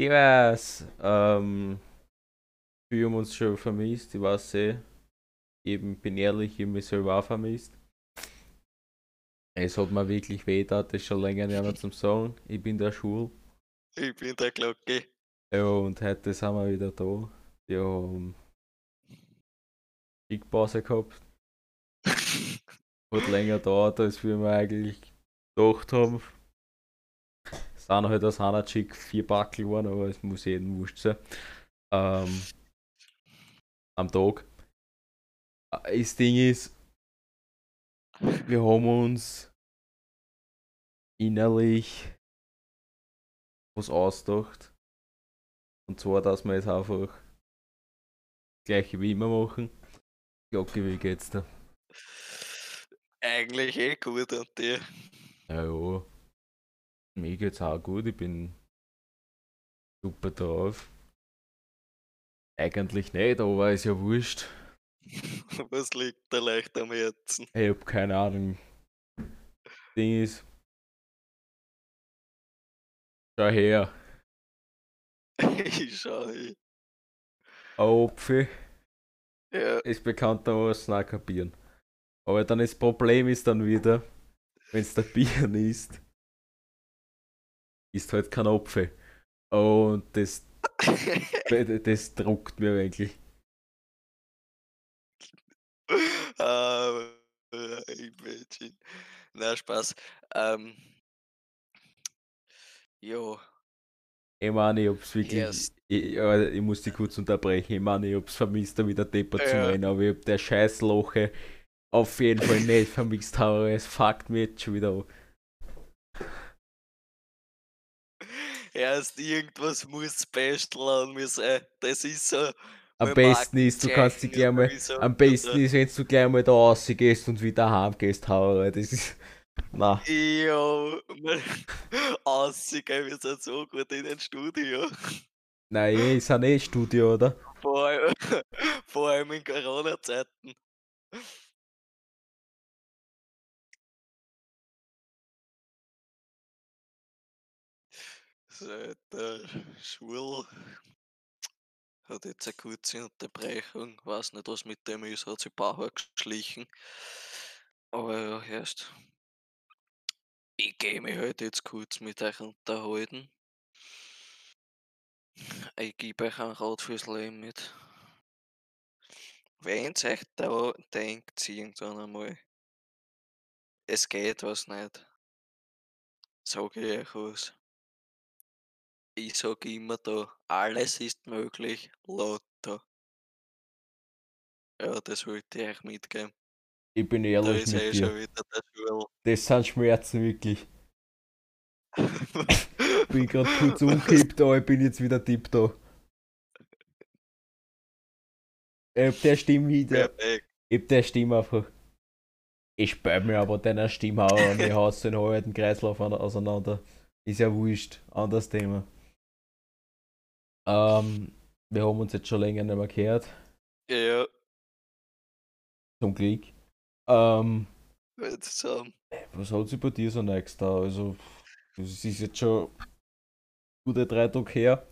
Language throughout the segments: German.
Ich weiß, ähm, wir haben uns schon vermisst, ich weiß eh. Eben, bin ehrlich, ich habe mich selber auch vermisst. Es hat mir wirklich weh, das ist schon länger nicht mehr zum Sagen. Ich bin der Schul. Ich bin der Glocke. Ja, und heute sind wir wieder da. Wir haben Big Pause gehabt. Hat länger dauert, als wir mir eigentlich gedacht haben. Sind halt aus einer Chick vier Backel geworden, aber es muss jedem wurscht sein. Ähm, am Tag. Das Ding ist, wir haben uns innerlich was ausgedacht. Und zwar, dass wir jetzt einfach das gleiche wie immer machen. Glocke, wie geht's dir? Eigentlich eh gut und dir. Ja, ja. Mir geht's auch gut, ich bin super drauf. Eigentlich nicht, aber ist ja wurscht. Was liegt dir leicht am Herzen? Ich hab keine Ahnung. Ding ist. Schau her, ich schau eh. ein Apfel Ja, ist bekanntermaßen auch kapieren. Aber dann das Problem ist dann wieder, wenn es der Bier ist, ist halt kein Apfel. Und das, das druckt mir wirklich. Aber imagine. Na, Spaß. Ähm, jo, Ich meine, ich hab's wirklich. Erst- Ich, ich muss dich kurz unterbrechen. Ich meine, ich hab's vermisst, da wieder Depper zu Ja. rennen, aber ich hab der Scheißloche auf jeden Fall nicht vermisst, aber es fuckt mir jetzt schon wieder an. Erst irgendwas muss an mir sein. Das ist so. Am besten ist, du kannst dich gleich mal. Markenzeichen Am besten oder? ist, wenn du gleich mal da rausgehst und wieder heimgehst, Hauer. Das ist. Na, Jo, aussehen, wir sind so gut in den Studio. nein, ist ein eh Studio, oder? Vor allem, vor allem in Corona-Zeiten. Seit der Schule hat jetzt eine kurze Unterbrechung. Weiß nicht, was mit dem ist, hat sich Bauer geschlichen. Aber ja, erst. Ich gehe mich heute jetzt kurz mit euch unterhalten. Ich gebe euch einen Rat fürs Leben mit. Wenn ihr euch da denkt, irgendwann einmal, es geht was nicht, sage ich euch was. Ich sage immer da, alles ist möglich, Lotto. Ja, das wollte ich euch mitgeben. Ich bin Da ehrlich eh mit schon dir. Schul. Das sind Schmerzen wirklich. Ich bin grad kurz umgekippt, aber ich bin jetzt wieder tipp da. Ich hab der Stimme wieder. Perfekt. Ich hab der Stimme einfach. Ich spät mir aber deiner Stimme auch an die Haus den halben Kreislauf an- auseinander. Ist ja wurscht. Anderes Thema. Ähm, wir haben uns jetzt schon länger nicht mehr gehört. Ja, Zum Glück. Ähm, zusammen. was hat sich bei dir so next da? Also, es ist jetzt schon gute drei Tage her.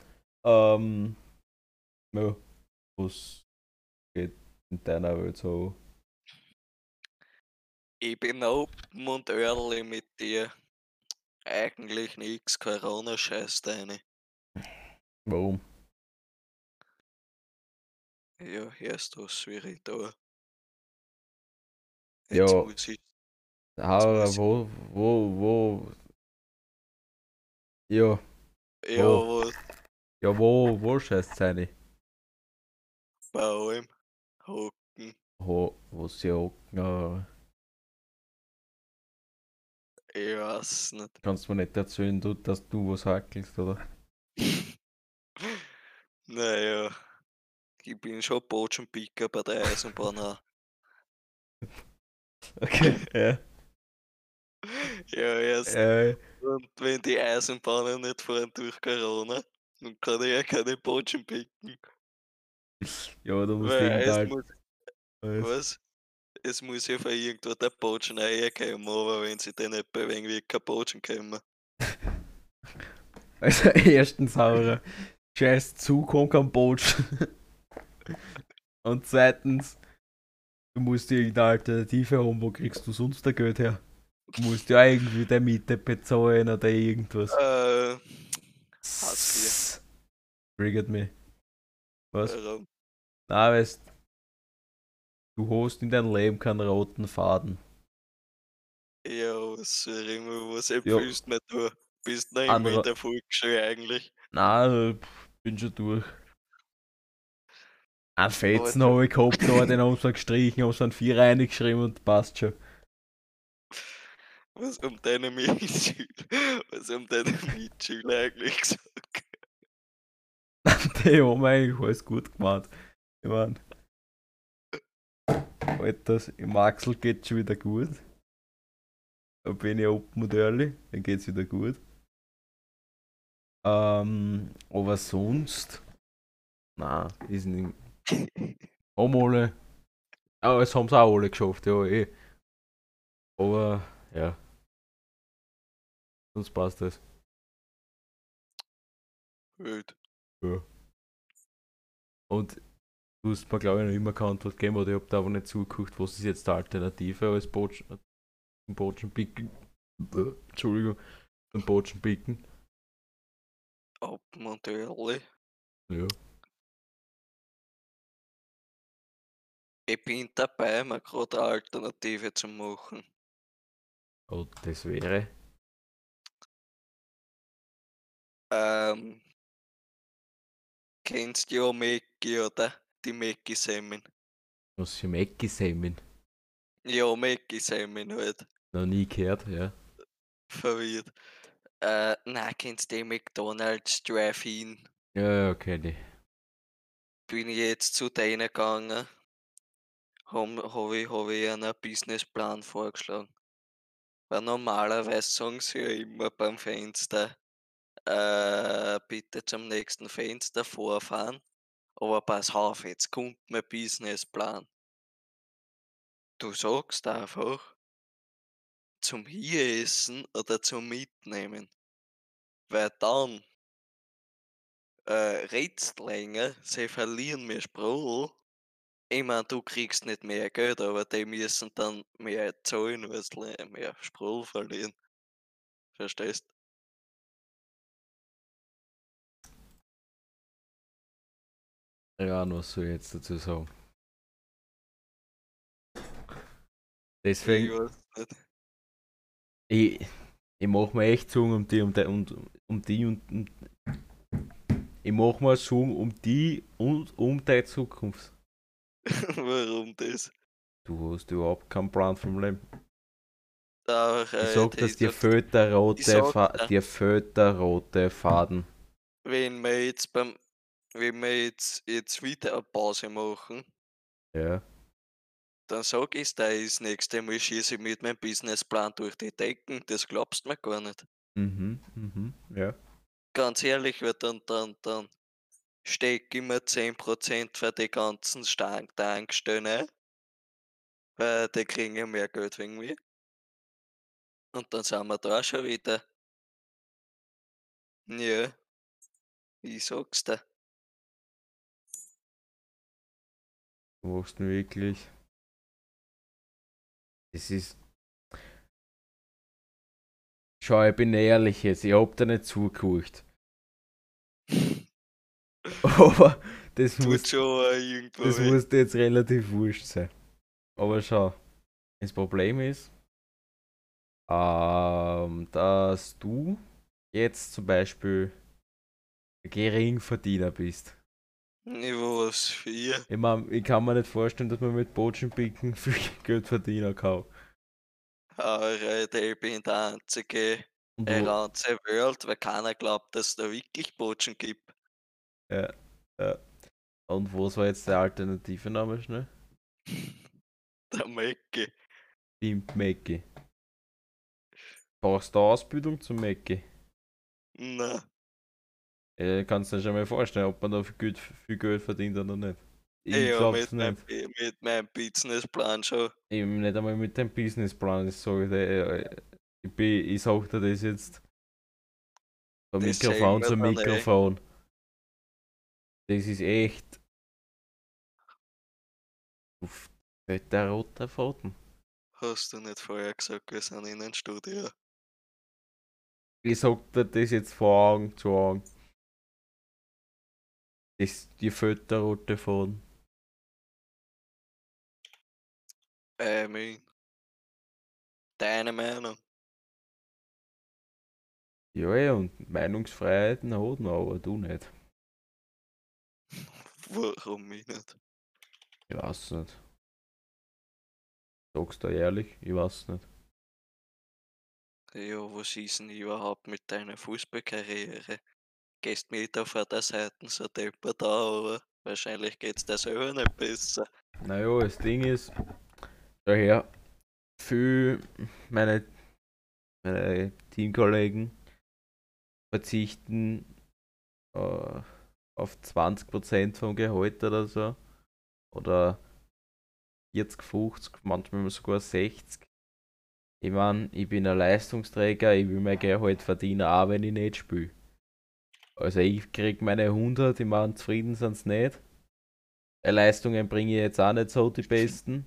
Ähm, ja, was geht in deiner Welt so? Ich bin open und ehrlich mit dir. Eigentlich nix, Corona scheißt deine. Warum? Ja, was wir ich da? Ja. Muss ich Aber muss wo, wo, wo? Ja, Ja, Oh. was ja, wo, wo scheißt seine? bei allem hocken. Wo, wo sie hocken? äh, Ich weiß nicht. Kannst du mir nicht erzählen, du, dass du was hackelst, oder? Naja, ich bin schon Botschenpicker bei der Eisenbahn. Okay, ja. Ja, erst. Äh, Und wenn die Eisenbahnen nicht fahren durch Corona, dann kann ich ja keine Botschen picken. ja, musst Weil jeden Tag. muss, Was? was? Es muss ja von irgendwo der Botschen reinkommen, aber wenn sie dann nicht bewegen, wird kein Botschen kommen. Also erstens Saurer, scheiß Zug und Kambodsch. Und zweitens, du musst irgendeine Alternative haben, wo kriegst du sonst der Geld her? Du musst ja irgendwie der Miete bezahlen oder irgendwas. Äh, Hartz Triggert mich. Was? warum? Na, weißt du hast in deinem Leben keinen roten Faden. Ja, was ich mir, was empfiehlst du mir da? Bist noch immer in der Volksschule eigentlich. Na, pff, bin schon durch. Ein Fetzen habe ich gehabt, aber den haben sie gestrichen, haben sie einen Vier reingeschrieben und passt schon. Was um deine Mitschüler, was um deine Mitschüler eigentlich gesagt? Die haben eigentlich alles gut gemacht. Ich mein, Alter, im Axel geht's schon wieder gut. Da bin ich open und early, dann geht's wieder gut. Ähm, aber sonst. Na, ist nicht. Haben alle. Aber es haben sie auch alle geschafft, ja, eh. Aber, ja. Sonst passt das. Gut. Ja. Und du hast mir, glaube ich, noch immer keine Antwort gegeben, oder ich habe da aber nicht zugeguckt, was ist jetzt die Alternative als Botschen, zum Botschen Picken. Entschuldigung, zum Botschen Und early. Ja. Ich bin dabei, mir gerade eine Alternative zu machen. Und das wäre. Ähm, kennst du ja Mäcki, oder? Die Mäcki-Semmen. Was für Mäcki-Semen. Ja, Mäcki-Semmen halt. Noch nie gehört, ja. Verwirrt. Äh, nein, kennst du die McDonalds Drive-In? Ja, ja, okay, Bin ich jetzt zu denen gegangen, habe hab ich, hab ich einen Businessplan vorgeschlagen. Weil normalerweise sagen sie ja immer beim Fenster, äh, bitte zum nächsten Fenster vorfahren. Aber pass auf, jetzt kommt mein Businessplan. Du sagst einfach, zum hier essen oder zum Mitnehmen. Weil dann äh, redst länger, sie verlieren mehr Sprudel. Ich mein, du kriegst nicht mehr Geld, aber die müssen dann mehr zahlen, weil sie mehr Sprudel verlieren. Verstehst? Ja, was soll ich jetzt dazu sagen? Deswegen. Ich, ich mach mir echt Sorgen um die, um die, und, um die und, und ich mach mir Sorgen um die und um deine Zukunft. Warum das? Du hast überhaupt keinen Plan vom Leben. Da, Ich äh, sag, dass dir fehlt der rote, sag Fa dir. dir fehlt der rote Faden. wenn wir jetzt beim, wenn wir jetzt, jetzt wieder eine Pause machen, Ja. Dann sag ich dir, das nächste Mal schieße ich mit meinem Businessplan durch die Decken, das glaubst du mir gar nicht. Mhm, mhm, ja. Ganz ehrlich, weil dann, dann, dann steck immer 10% für die ganzen Stank Tankstellen ein, weil die kriegen ja mehr Geld wegen mir. Und dann sind wir da schon wieder. Ja, ich sag's dir. Du machst mir wirklich. Es ist. Schau, ich bin ehrlich jetzt, ich hab da nicht zugeguckt. Aber das Tut muss, schon äh, das weh. muss dir jetzt relativ wurscht sein. Aber schau, das Problem ist, ähm, dass du jetzt zum Beispiel ein Geringverdiener bist. Ich was für. Ich, mein, ich kann mir nicht vorstellen, dass man mit Botschenpicken viel Geld verdienen kann. Alright, ich bin der einzige wo, around the world, weil keiner glaubt, dass es da wirklich Botschen gibt. ja, ja. Und was war jetzt der alternative Name schnell? Der Mecke. Team Mackie. Brauchst du Ausbildung zum Mackie? Na, Äh, kannst du dir schon mal vorstellen, ob man da viel Geld, viel Geld verdient oder nicht. Ich ja, glaub's mit, meinem, nicht. mit meinem Businessplan schon. Eben nicht einmal mit dem Businessplan. Ich sage dir, äh, ich, bin, ich sag dir das jetzt. Von Das Mikrofon zu. Mikrofon. Das ist echt. Uff, der rote Faden. Hast du nicht vorher gesagt, wir sind in einem Studio? Ich sag dir das jetzt von Augen zu Augen. Das, die der rote Faden. I mean. Deine Meinung. Ja, ja, und Meinungsfreiheiten hat man, aber du nicht. Warum ich nicht? Ich weiß nicht. Sagst du ehrlich, ich weiß nicht. Ja, was ist denn überhaupt mit deiner Fußballkarriere? Gehst auf der Seite so deppert da, aber wahrscheinlich geht's dir selber nicht besser. Naja, das Ding ist, daher, für meine, meine Teamkollegen verzichten äh, auf 20% vom Gehalt oder so. Oder 40, 50, manchmal sogar 60. Ich mein, ich bin ein Leistungsträger, ich will mein Gehalt verdienen, auch wenn ich nicht spiele. Also ich krieg meine 100, ich mein, zufrieden sind's nicht. Äh, Leistungen bringe ich jetzt auch nicht so die besten.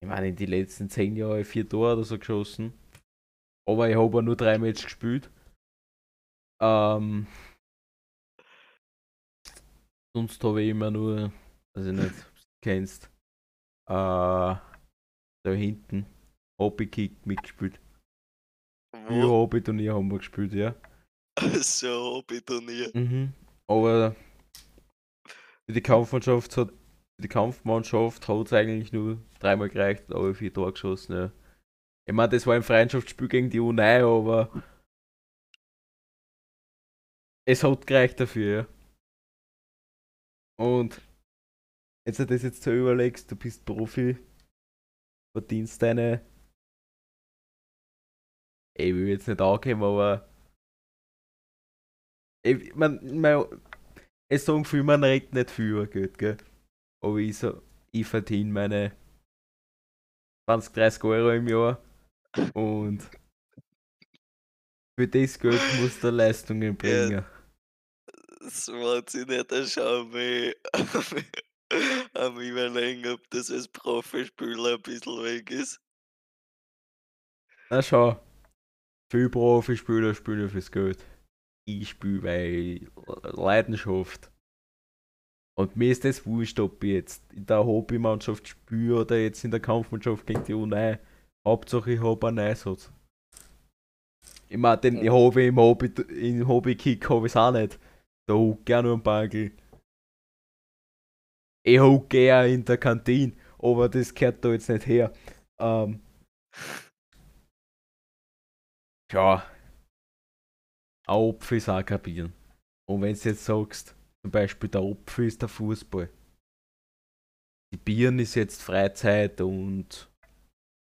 Ich meine, in den letzten 10 Jahren vier Tore oder so geschossen. Aber ich habe nur drei Matches gespielt. Ähm, sonst habe ich immer nur, also nicht, kennst, äh, da hinten, Hobbykick mitgespielt. Vier Wo? Hobbyturnier haben wir gespielt, ja. so Hobbyturnier. Mhm. Aber für die Kampfmannschaft hat die Kampfmannschaft hat es eigentlich nur dreimal gereicht, aber vier Tore geschossen, ja. Ich meine, das war ein Freundschaftsspiel gegen die U9, aber es hat gereicht dafür, ja. Und wenn du das jetzt so überlegst, du bist Profi, verdienst deine. Ich will jetzt nicht angeben, aber. Ich, man, man, es sagen viel, man redet nicht viel Geld, gell? Aber ich, so, ich verdiene meine 20, 30 Euro im Jahr und für das Geld musst du Leistungen bringen. Das macht sich nicht anschauen, mich am überlegen, ob das als Profispieler ein bisschen weg ist. Na schau, viele Profispieler spielen fürs Geld. Ich spiele weil Leidenschaft. Und mir ist das wurscht, ob ich jetzt in der Hobbymannschaft spiele oder jetzt in der Kampfmannschaft gegen die U9. Hauptsache ich habe einen Einsatz. Ich meine, den ich habe im Hobby, im Hobbykick habe ich auch nicht. Da hucke ich auch nur am Bagel. Ich hucke eher in der Kantine, aber das gehört da jetzt nicht her. Ähm, ja, ein Opfer ist auch kapieren. Und wenn du jetzt sagst, zum Beispiel der Opfer ist der Fußball. Die Birnen ist jetzt Freizeit und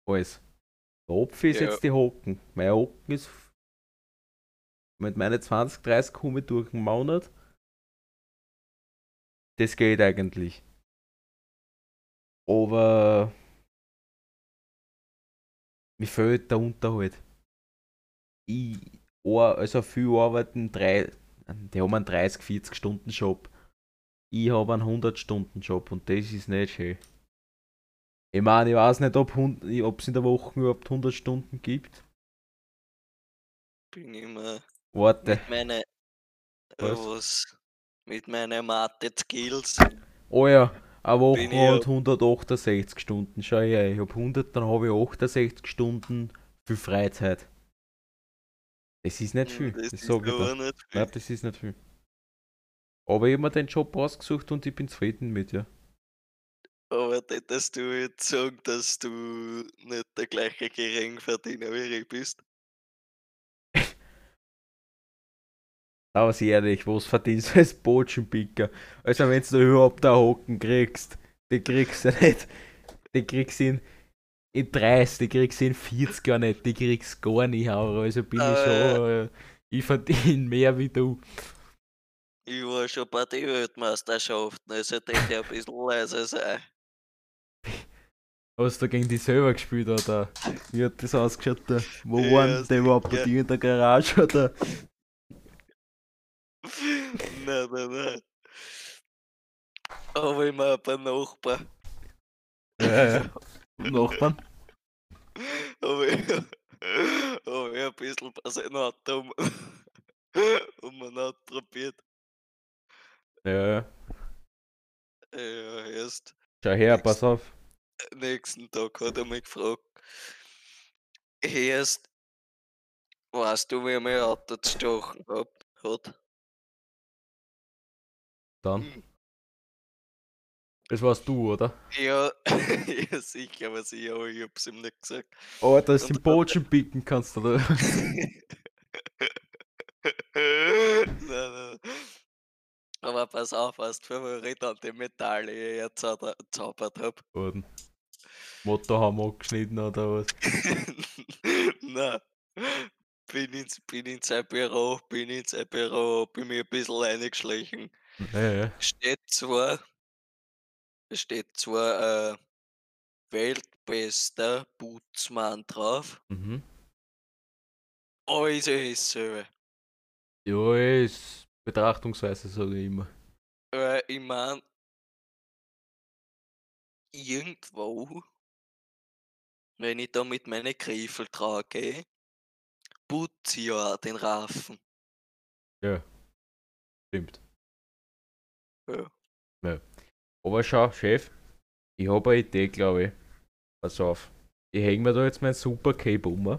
alles. Der Opfer ist Ja. jetzt die Hocken. Mein Hocken ist mit meinen 20, 30 komme ich durch den Monat. Das geht eigentlich. Aber mir fehlt der Unterhalt. Ich, also viele arbeiten drei, die haben einen 30, 40 Stunden Job. Ich habe einen 100 Stunden Job und das ist nicht schön. Ich meine, ich weiß nicht, ob es in der Woche überhaupt 100 Stunden gibt. Bin immer Warte, mit meinen Was? was? Mit meinen Mathe-Skills. oh ja, eine Woche hat ja- 168 Stunden. Schau her, ich habe 100, dann habe ich 68 Stunden für Freizeit. Das ist nicht viel, Das das ist sage ich dir. nicht. Nein, das ist nicht viel. Aber ich habe mir den Job ausgesucht und ich bin zufrieden mit, ja. Aber hättest du jetzt sagen, dass du nicht der gleiche Geringverdiener wie ich bist? Aber sehr ehrlich, was verdienst du als Botschenpicker? Also wenn du überhaupt da Hocken kriegst, die kriegst du nicht. Die kriegst du in, in 30, die kriegst du in 40 Jahren nicht, die kriegst du gar nicht, aber also bin ich Ah, schon, äh, ich verdiene mehr wie du. Ich war schon bei den Weltmeisterschaften, also hätte ich ein bisschen leise sein. Hast du gegen die selber gespielt, oder? Wie hat das ausgeschaut? Da? Wo Ja, waren die überhaupt? sicher. Die in der Garage, oder? nein, nein, nein. Aber immer ein paar Nachbarn. Ja, ja. Nachbarn? Aber ich, aber ich ein bisschen bei seinem Auto um, um ein Auto probiert. Ja, ja. Ja, erst Schau her, Nix. pass auf. nächsten Tag hat er mich gefragt. Erst, weißt du, wie er mein Auto gestochen hat? hat? Dann. Das warst du, oder? Ja, ja, sicher, aber sicher, aber ich hab's ihm nicht gesagt. Oh, du Und den Botschen picken kannst, oder? nein, nein. Aber pass auf, was für ich dann die Metalle jetzt zaubert hab. Worden. Motor haben wir abgeschnitten, oder was? Nein. Bin ins, bin in sein Büro, bin in sein Büro, bin mir ein bisschen reingeschlichen. Ja, ja. Steht zwar, steht zwar äh, weltbester Putzmann drauf, Mhm. aber ist ja dasselbe. Ja, ist Betrachtungsweise, sage ich immer. Weil ich mein, irgendwo, wenn ich da mit meinen Griffel trage, putze ich ja den Raffen. Ja. Stimmt. Ja. ja. Aber schau, Chef, ich habe eine Idee, glaube ich. Pass auf. Ich hänge mir da jetzt mein Super Cape um.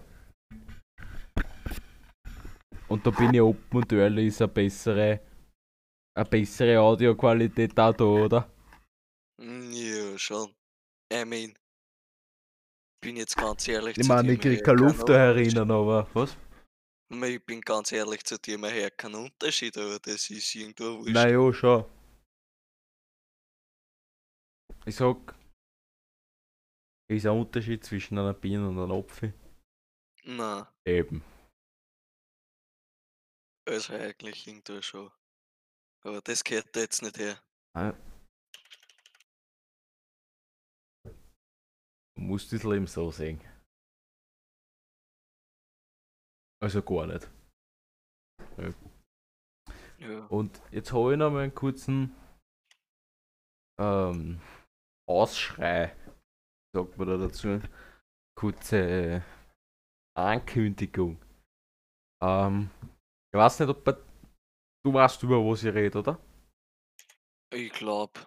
Und da bin ich open und ehrlich, ist eine bessere, eine bessere Audioqualität da, da, oder? Mm, Ja, schon. I mean, bin jetzt ganz ehrlich Ich zu meine, dir, ich man krieg hört keine Luft da herinnen, aber was? Ich bin ganz ehrlich zu dir, man hört keinen Unterschied, aber das ist irgendwo wurscht. Naja, schau. Ich sag, ist ein Unterschied zwischen einer Biene und einem Apfel? Nein, Eben. also eigentlich irgendwo schon. Aber das gehört da jetzt nicht her. Du musst das Leben so sehen. Also gar nicht. Ja. Und jetzt habe ich noch mal einen kurzen ähm, Ausschrei, sagt man da dazu. Kurze äh, Ankündigung. Ähm, ich weiß nicht, ob bei, du weißt, über was ich rede, oder? Ich glaube,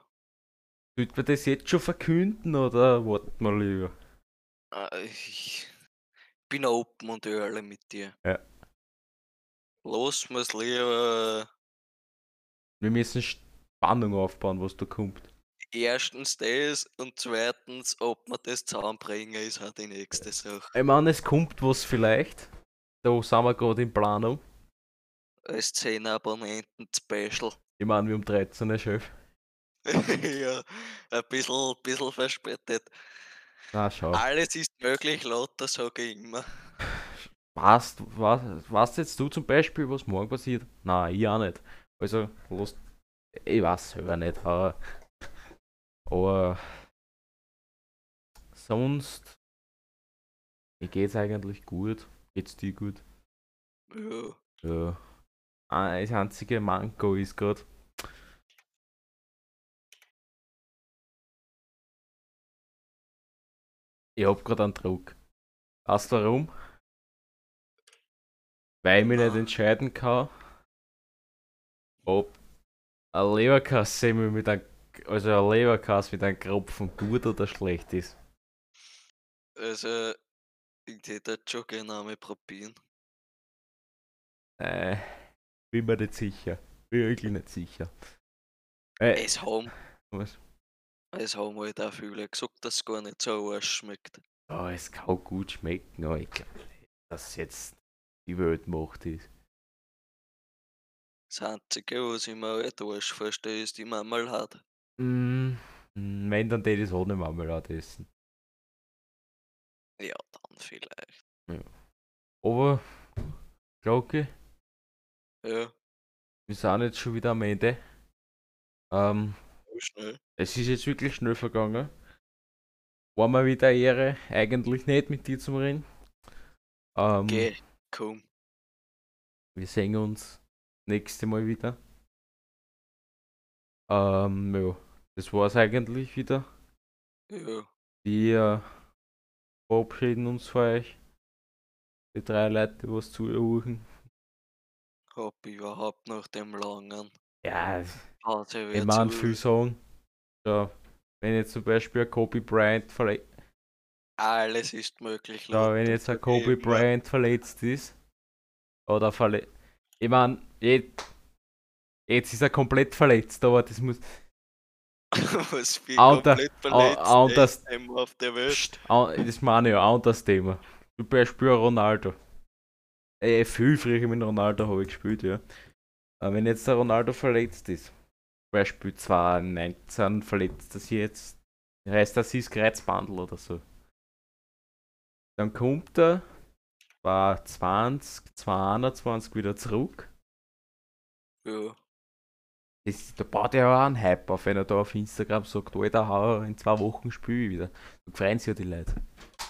Sollte man das jetzt schon verkünden oder warten wir lieber? äh, ich bin open und ehrlich mit dir. Ja. Los muss lieber Wir müssen Spannung aufbauen, was da kommt. Erstens das und zweitens, ob wir das zusammenbringen, ist halt die nächste Sache. Ich meine, es kommt was vielleicht. Da sind wir gerade in Planung. Als 10 Abonnenten Special. Ich meine, wir haben 13, Chef. ja, ein bisschen, bisschen verspätet. Na, schau. Alles ist möglich, lauter sage ich immer. Weißt, was, weißt jetzt du zum Beispiel, was morgen passiert? Nein, ich auch nicht. Also, los. Ich weiß selber nicht, aber. Aber. Sonst. Mir geht's eigentlich gut. Geht's dir gut? Ja, Ja. Ah, Das einzige Manko ist gerade. Ich hab gerade einen Druck. Weißt du warum? Weil ich mich nicht entscheiden kann, ob ein Leberkassemmel mit einem, also ein Leberkass mit einem Kropfen gut oder schlecht ist. also ich hätte schon gerne einmal probieren. Äh, bin mir nicht sicher. Bin wirklich nicht sicher. Äh, Es haben, was? es haben halt auch viele gesagt, dass es gar nicht so arsch schmeckt. Oh, es kann gut schmecken, aber ich glaube nicht, dass jetzt die Welt macht ist. Das Einzige, was ich mir halt arsch verstehe, ist die Marmelade. Mm, mm, wenn, dann tät ich es ohne Marmelade essen. Ja, dann vielleicht. Aber, Glocke, Ja, wir sind jetzt schon wieder am Ende. Ähm, schnell. es ist jetzt wirklich schnell vergangen. war mir wieder Ehre, eigentlich nicht mit dir zu reden. Ähm, Geh, komm. Wir sehen uns nächste Mal wieder. Ähm, ja, das war's eigentlich wieder. Ja, Wir verabschieden uns von euch. Die drei Leute, die was zuhören. hab überhaupt nach dem langen Ja, Pause ich meine, viel sagen. Ja, wenn jetzt zum Beispiel ein Kobe Bryant verletzt Alles ist möglich. Ja, laut wenn jetzt ein Kobe. Bryant verletzt ist, oder verletzt. Ich meine, jetzt, jetzt ist er komplett verletzt, aber das muss. Was für Alter, komplett verletzt au- das- ist dem auf der Welt. Psst, au- das meine ich ja, auch das Thema. Zum Beispiel Ronaldo. Äh, viel früher mit Ronaldo habe ich gespielt, ja. Aber wenn jetzt der Ronaldo verletzt ist, zum Beispiel 2019 verletzt er sich jetzt, heißt das ist Kreuzbandel oder so. Dann kommt er 2020, 2021 wieder zurück. Ja, Das, da baut er auch einen Hype auf, wenn er da auf Instagram sagt, Alter, hau, in zwei Wochen spiele ich wieder. Da freuen sich ja die Leute.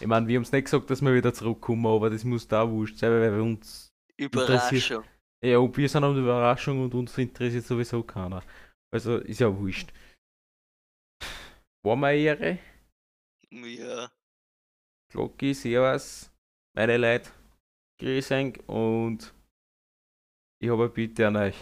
Ich meine, wir haben es nicht gesagt, dass wir wieder zurückkommen, aber das muss da wurscht sein, weil wir uns. Überraschung. Ja, und wir sind eine Überraschung und uns interessiert sowieso keiner. Also ist ja wurscht. War mir eine Ehre. Ja, Glocki, Servus, meine Leute. Grüß euch und ich habe eine Bitte an euch.